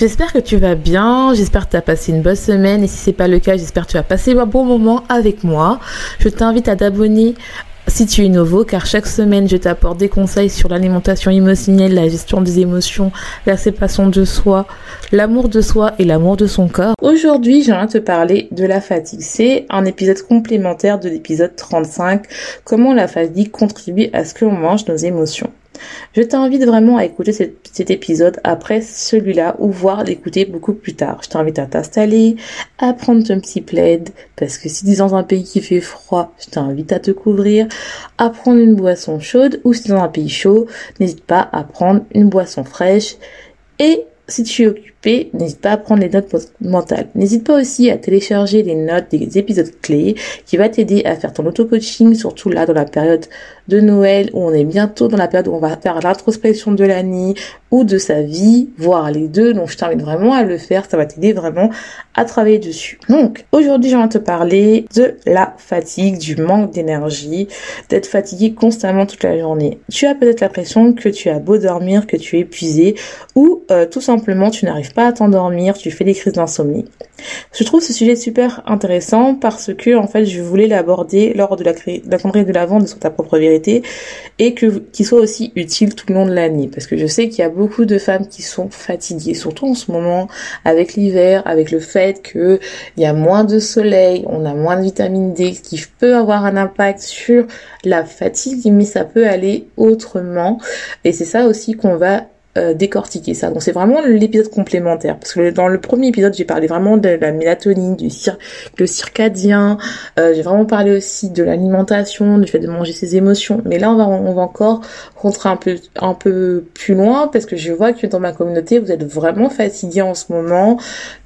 J'espère que tu vas bien, j'espère que tu as passé une bonne semaine et si c'est pas le cas, j'espère que tu vas passer un bon moment avec moi. Je t'invite à t'abonner si tu es nouveau, car chaque semaine, je t'apporte des conseils sur l'alimentation émotionnelle, la gestion des émotions, la séparation de soi, l'amour de soi et l'amour de son corps. Aujourd'hui, j'aimerais te parler de la fatigue. C'est un épisode complémentaire de l'épisode 35, comment la fatigue contribue à ce que l'on mange nos émotions. Je t'invite vraiment à écouter cet, épisode après celui-là ou voir l'écouter beaucoup plus tard. Je t'invite à t'installer, à prendre ton petit plaid parce que si tu es dans un pays qui fait froid, je t'invite à te couvrir, à prendre une boisson chaude ou si tu es dans un pays chaud, n'hésite pas à prendre une boisson fraîche et si tu es occupé, n'hésite pas à prendre les notes mentales. N'hésite pas aussi à télécharger les notes des épisodes clés qui va t'aider à faire ton auto-coaching, surtout là dans la période de Noël où on est bientôt dans la période où on va faire l'introspection de l'année ou de sa vie, voire les deux. Donc je t'invite vraiment à le faire, ça va t'aider vraiment à travailler dessus. Donc aujourd'hui je vais te parler de la fatigue, du manque d'énergie, d'être fatigué constamment toute la journée. Tu as peut-être l'impression que tu as beau dormir, que tu es épuisé ou euh, tout simplement tu n'arrives pas à t'endormir, tu fais des crises d'insomnie. Je trouve ce sujet super intéressant parce que en fait je voulais l'aborder lors de la, de la de la vente sur ta propre vérité et que qu'il soit aussi utile tout le long de l'année parce que je sais qu'il y a beaucoup de femmes qui sont fatiguées surtout en ce moment avec l'hiver avec le fait que il y a moins de soleil on a moins de vitamine D ce qui peut avoir un impact sur la fatigue mais ça peut aller autrement et c'est ça aussi qu'on va euh, décortiquer ça. Donc c'est vraiment l'épisode complémentaire parce que dans le premier épisode j'ai parlé vraiment de la mélatonine, du le circadien, euh, j'ai vraiment parlé aussi de l'alimentation, du fait de manger ses émotions. Mais là on va on va encore rentrer un peu un peu plus loin parce que je vois que dans ma communauté vous êtes vraiment fatigués en ce moment,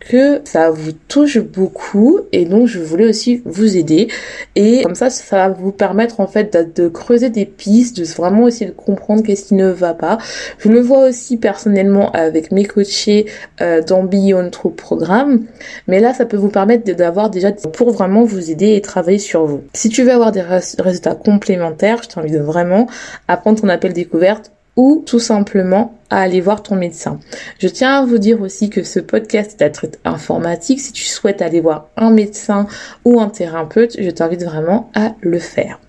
que ça vous touche beaucoup et donc je voulais aussi vous aider. Et comme ça ça va vous permettre en fait de, creuser des pistes de vraiment essayer de comprendre qu'est-ce qui ne va pas. Je le vois aussi personnellement avec mes coachés euh, dans Beyond True Programme. Mais là ça peut vous permettre d'avoir déjà pour vraiment vous aider et travailler sur vous. Si tu veux avoir des résultats complémentaires je t'invite vraiment à prendre ton appel découverte ou tout simplement à aller voir ton médecin. Je tiens à vous dire aussi que ce podcast est à traite informatique. Si tu souhaites aller voir un médecin ou un thérapeute, je t'invite vraiment à le faire.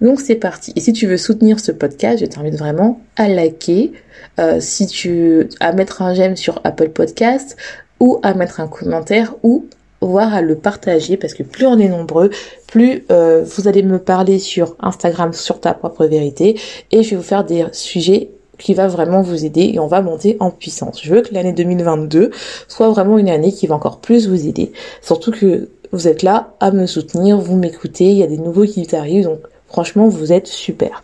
Donc c'est parti. Et si tu veux soutenir ce podcast, je t'invite vraiment à liker, euh, si tu à mettre un j'aime sur Apple Podcast ou à mettre un commentaire ou voire à le partager parce que plus on est nombreux, plus euh, vous allez me parler sur Instagram sur ta propre vérité et je vais vous faire des sujets qui va vraiment vous aider et on va monter en puissance. Je veux que l'année 2022 soit vraiment une année qui va encore plus vous aider. Surtout que vous êtes là à me soutenir, vous m'écoutez, il y a des nouveaux qui arrivent donc franchement vous êtes super.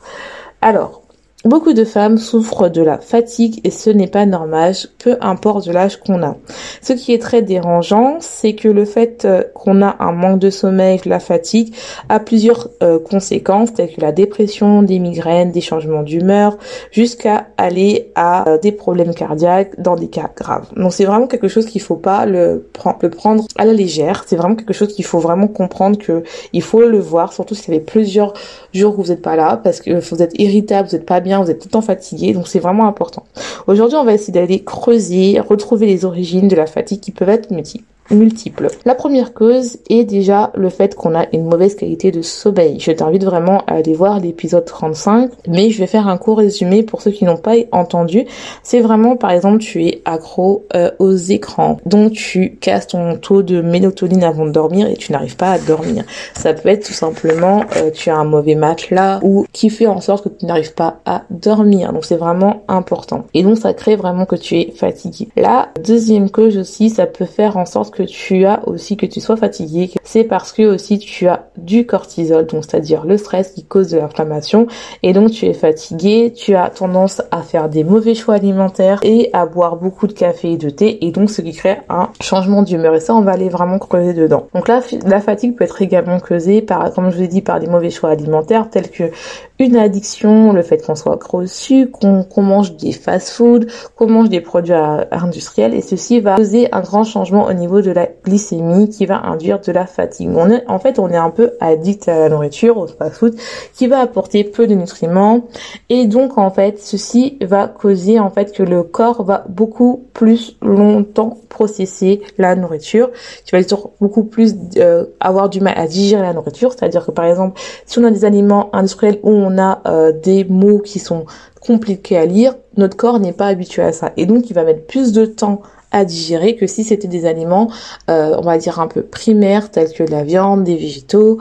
Alors, Beaucoup de femmes souffrent de la fatigue et ce n'est pas normal, peu importe l'âge qu'on a. Ce qui est très dérangeant, c'est que le fait euh, qu'on a un manque de sommeil, la fatigue, a plusieurs euh, conséquences, telles que la dépression, des migraines, des changements d'humeur, jusqu'à aller à euh, des problèmes cardiaques dans des cas graves. Donc c'est vraiment quelque chose qu'il faut pas le, prendre à la légère. C'est vraiment quelque chose qu'il faut vraiment comprendre que il faut le voir, surtout si ça fait plusieurs jours que vous n'êtes pas là, parce que vous êtes irritable, vous n'êtes pas bien vous êtes tout le temps fatigué, donc c'est vraiment important. Aujourd'hui, on va essayer d'aller creuser, retrouver les origines de la fatigue qui peuvent être multiples. Multiples. La première cause est déjà le fait qu'on a une mauvaise qualité de sommeil. Je t'invite vraiment à aller voir l'épisode 35, mais je vais faire un court résumé pour ceux qui n'ont pas entendu. C'est vraiment, par exemple, tu es accro euh, aux écrans, donc tu casses ton taux de mélatonine avant de dormir et tu n'arrives pas à dormir. Ça peut être tout simplement, euh, tu as un mauvais matelas ou qui fait en sorte que tu n'arrives pas à dormir. Donc c'est vraiment important. Et donc ça crée vraiment que tu es fatigué. La deuxième cause aussi, ça peut faire en sorte que tu as aussi que tu sois fatigué. C'est parce que aussi tu as du cortisol, donc c'est-à-dire le stress qui cause de l'inflammation. Et donc tu es fatigué, tu as tendance à faire des mauvais choix alimentaires et à boire beaucoup de café et de thé. Et donc ce qui crée un changement d'humeur. Et ça, on va aller vraiment creuser dedans. Donc là, la fatigue peut être également causée par, comme je vous ai dit, par des mauvais choix alimentaires tels que une addiction, le fait qu'on soit sucre, qu'on mange des fast-food, qu'on mange des produits industriels et ceci va causer un grand changement au niveau de la glycémie qui va induire de la fatigue. On est, en fait, on est un peu addict à la nourriture, au fast-food, qui va apporter peu de nutriments et donc en fait, ceci va causer en fait que le corps va beaucoup plus longtemps processer la nourriture, qui va beaucoup plus euh, avoir du mal à digérer la nourriture, c'est-à-dire que par exemple, si on a des aliments industriels où on a euh, des mots qui sont compliqués à lire, notre corps n'est pas habitué à ça. Et donc, il va mettre plus de temps à digérer que si c'était des aliments, euh, on va dire un peu primaires, tels que la viande, des végétaux,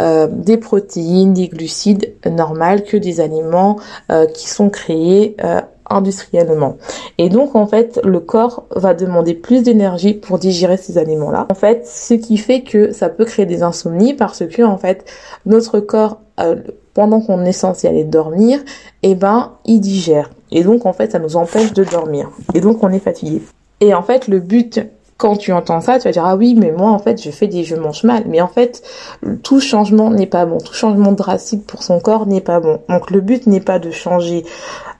euh, des protéines, des glucides normales, que des aliments qui sont créés industriellement. Et donc en fait, le corps va demander plus d'énergie pour digérer ces aliments-là. En fait, ce qui fait que ça peut créer des insomnies parce que en fait, notre corps euh, pendant qu'on est censé aller dormir, eh ben, il digère. Et donc en fait, ça nous empêche de dormir. Et donc on est fatigué. Et en fait, le but quand tu entends ça, tu vas dire ah oui, mais moi en fait je fais des je mange mal. Mais en fait, tout changement n'est pas bon. Tout changement drastique pour son corps n'est pas bon. Donc le but n'est pas de changer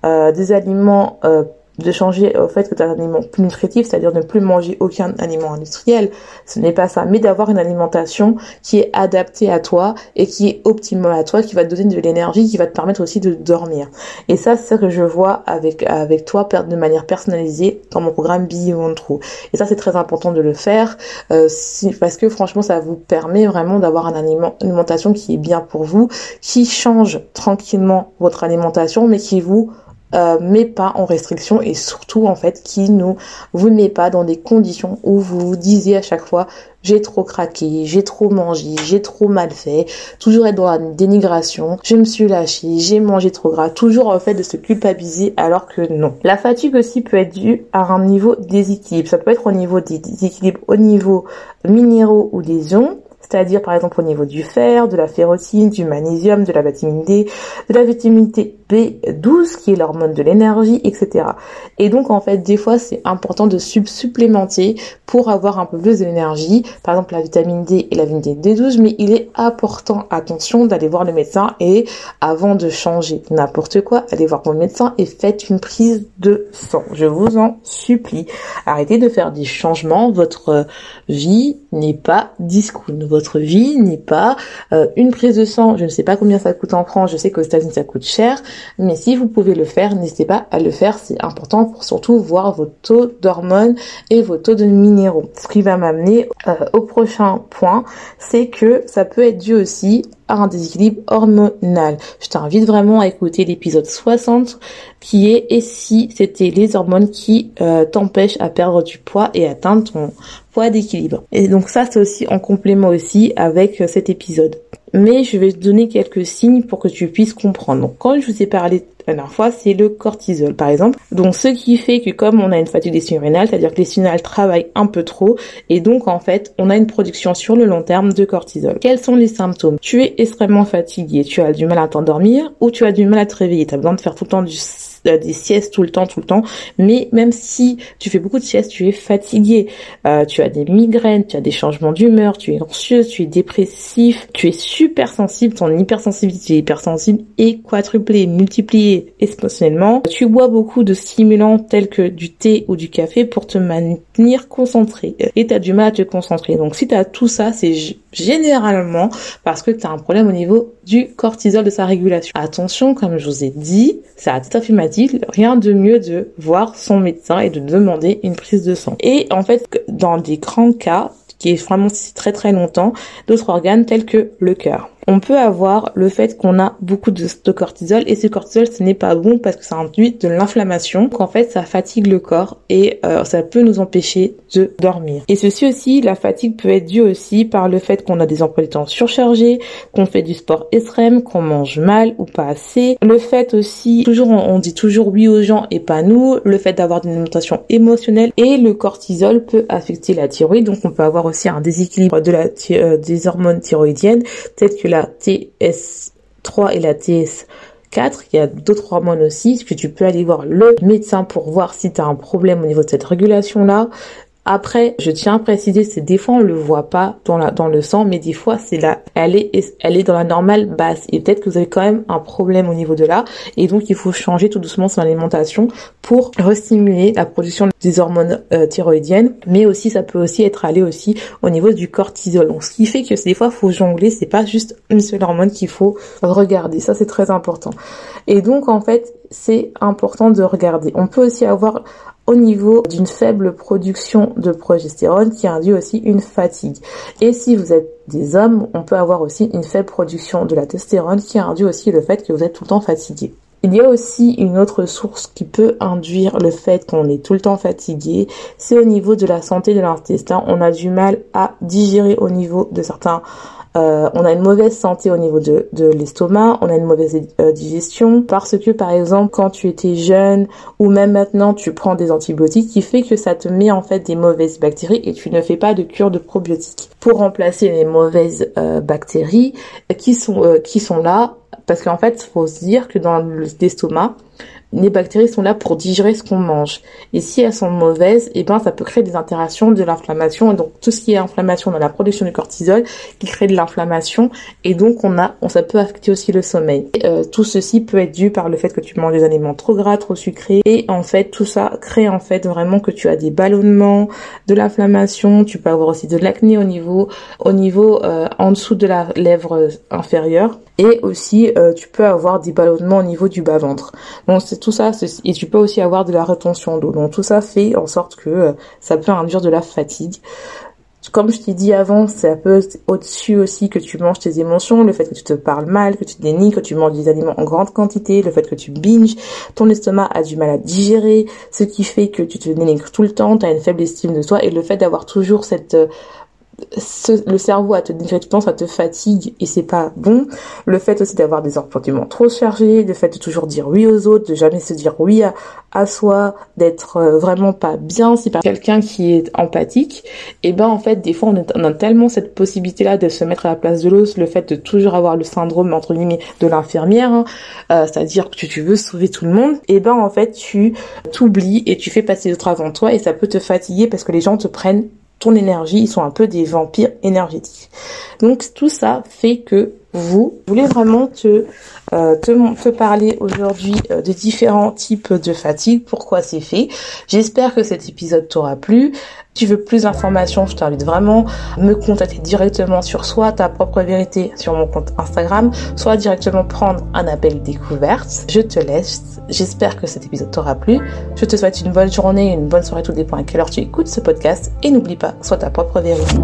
euh, des aliments euh, de changer au fait que tu as un aliment plus nutritif, c'est-à-dire ne plus manger aucun aliment industriel. Ce n'est pas ça, mais d'avoir une alimentation qui est adaptée à toi et qui est optimale à toi, qui va te donner de l'énergie, qui va te permettre aussi de dormir. Et ça, c'est ça que je vois avec avec toi de manière personnalisée dans mon programme Beyond. Et ça, c'est très important de le faire euh, parce que franchement, ça vous permet vraiment d'avoir un aliment, une alimentation qui est bien pour vous, qui change tranquillement votre alimentation, mais qui vous euh, met pas en restriction et surtout en fait qui nous vous met pas dans des conditions où vous vous disiez à chaque fois j'ai trop craqué, j'ai trop mangé, j'ai trop mal fait, toujours être dans la dénigration, je me suis lâché, j'ai mangé trop gras, toujours en fait de se culpabiliser alors que non. La fatigue aussi peut être due à un niveau déséquilibre, ça peut être au niveau des déséquilibres au niveau minéraux ou des ions, c'est-à-dire par exemple au niveau du fer, de la férotine, du magnésium, de la vitamine D, de la vitamine B12 qui est l'hormone de l'énergie, etc. Et donc en fait des fois c'est important de supplémenter pour avoir un peu plus d'énergie, par exemple la vitamine D et la vitamine D12, mais il est important, attention, d'aller voir le médecin et avant de changer n'importe quoi, allez voir mon médecin et faites une prise de sang. Je vous en supplie. Arrêtez de faire des changements, votre vie n'est pas discount votre vie n'est pas euh, une prise de sang. Je ne sais pas combien ça coûte en France. Je sais qu'aux États-Unis ça coûte cher, mais si vous pouvez le faire, n'hésitez pas à le faire. C'est important pour surtout voir vos taux d'hormones et vos taux de minéraux. Ce qui va m'amener euh, au prochain point, c'est que ça peut être dû aussi à un déséquilibre hormonal. Je t'invite vraiment à écouter l'épisode 60 qui est et si c'était les hormones qui euh, t'empêchent à perdre du poids et atteindre ton poids d'équilibre? Et donc ça c'est aussi en complément aussi avec euh, cet épisode. Mais je vais te donner quelques signes pour que tu puisses comprendre. Donc quand je vous ai parlé la dernière fois, c'est le cortisol par exemple. Donc ce qui fait que comme on a une fatigue des surrénales, c'est-à-dire que les surrénales travaillent un peu trop et donc en fait on a une production sur le long terme de cortisol. Quels sont les symptômes? Tu es extrêmement fatigué, tu as du mal à t'endormir ou tu as du mal à te réveiller, tu as besoin de faire tout le temps du des siestes tout le temps, tout le temps. Mais même si tu fais beaucoup de siestes, tu es fatigué, euh, tu as des migraines, tu as des changements d'humeur, tu es anxieuse, tu es dépressif, tu es super sensible, ton hypersensibilité hypersensible est quadruplée, multipliée exponentiellement. Tu bois beaucoup de stimulants tels que du thé ou du café pour te maintenir concentré. Et tu as du mal à te concentrer. Donc si tu as tout ça, c'est généralement parce que tu as un problème au niveau du cortisol de sa régulation. Attention, comme je vous ai dit, c'est à titre affirmatif, rien de mieux de voir son médecin et de demander une prise de sang. Et en fait, dans des grands cas, qui est vraiment très très longtemps, d'autres organes tels que le cœur on peut avoir le fait qu'on a beaucoup de, cortisol et ce cortisol ce n'est pas bon parce que ça induit de l'inflammation, qu'en fait ça fatigue le corps et euh, ça peut nous empêcher de dormir. Et ceci aussi, la fatigue peut être due aussi par le fait qu'on a des emplois de temps surchargés, qu'on fait du sport extrême, qu'on mange mal ou pas assez. Le fait aussi, toujours on dit toujours oui aux gens et pas nous, le fait d'avoir une alimentation émotionnelle et le cortisol peut affecter la thyroïde, donc on peut avoir aussi un déséquilibre de la euh, des hormones thyroïdiennes, peut-être que la TS3 et la TS4. Il y a d'autres hormones aussi, que tu peux aller voir le médecin pour voir si tu as un problème au niveau de cette régulation-là. Après, je tiens à préciser, c'est des fois on le voit pas dans la dans le sang, mais des fois c'est là, elle est elle est dans la normale basse et peut-être que vous avez quand même un problème au niveau de là et donc il faut changer tout doucement son alimentation pour restimuler la production des hormones euh, thyroïdiennes, mais aussi ça peut aussi être allé aussi au niveau du cortisol. Donc ce qui fait que des fois faut jongler, c'est pas juste une seule hormone qu'il faut regarder. Ça c'est très important. Et donc en fait, c'est important de regarder. On peut aussi avoir au niveau d'une faible production de progestérone qui induit aussi une fatigue. Et si vous êtes des hommes, on peut avoir aussi une faible production de la testérone qui induit aussi le fait que vous êtes tout le temps fatigué. Il y a aussi une autre source qui peut induire le fait qu'on est tout le temps fatigué, c'est au niveau de la santé de l'intestin. On a du mal à digérer au niveau de certains euh, on a une mauvaise santé au niveau de, l'estomac, on a une mauvaise euh, digestion parce que par exemple quand tu étais jeune ou même maintenant tu prends des antibiotiques qui fait que ça te met en fait des mauvaises bactéries et tu ne fais pas de cure de probiotiques. Pour remplacer les mauvaises euh, bactéries qui sont là parce qu'en fait faut se dire que dans l'estomac les bactéries sont là pour digérer ce qu'on mange. Et si elles sont mauvaises, et eh ben ça peut créer des interactions de l'inflammation. Et donc tout ce qui est inflammation dans la production du cortisol, qui crée de l'inflammation, et donc on a, on, ça peut affecter aussi le sommeil. Euh, tout ceci peut être dû par le fait que tu manges des aliments trop gras, trop sucrés, et en fait tout ça crée en fait vraiment que tu as des ballonnements, de l'inflammation. Tu peux avoir aussi de l'acné au niveau, au niveau euh, en dessous de la lèvre inférieure et aussi euh, tu peux avoir des ballonnements au niveau du bas ventre. Tout ça et tu peux aussi avoir de la rétention d'eau. Donc tout ça fait en sorte que euh, ça peut induire de la fatigue. Comme je t'ai dit avant, c'est un peu au-dessus aussi que tu manges tes émotions, le fait que tu te parles mal, que tu te dénies, que tu manges des aliments en grande quantité, le fait que tu binges, ton estomac a du mal à digérer, ce qui fait que tu te dénigres tout le temps, tu as une faible estime de toi et le fait d'avoir toujours cette le cerveau à te penses ça te fatigue et c'est pas bon. Le fait aussi d'avoir des comportements trop chargés, le fait de toujours dire oui aux autres, de jamais se dire oui à, soi, d'être euh, vraiment pas bien si par quelqu'un qui est empathique, et eh ben en fait des fois on, a tellement cette possibilité là de se mettre à la place de l'autre, le fait de toujours avoir le syndrome entre guillemets de l'infirmière, hein, euh, c'est-à-dire que tu, veux sauver tout le monde, et eh ben en fait tu t'oublies et tu fais passer autres avant toi et ça peut te fatiguer parce que les gens te prennent ton énergie, ils sont un peu des vampires énergétiques. Donc tout ça fait que vous voulez vraiment te, euh, te, parler aujourd'hui euh, de différents types de fatigue, pourquoi c'est fait? J'espère que cet épisode t'aura plu. Si tu veux plus d'informations, je t'invite vraiment à me contacter directement sur soit ta propre vérité sur mon compte Instagram, soit directement prendre un appel découverte. Je te laisse. J'espère que cet épisode t'aura plu. Je te souhaite une bonne journée, une bonne soirée, tout dépend à quelle heure tu écoutes ce podcast. Et n'oublie pas, sois ta propre vérité.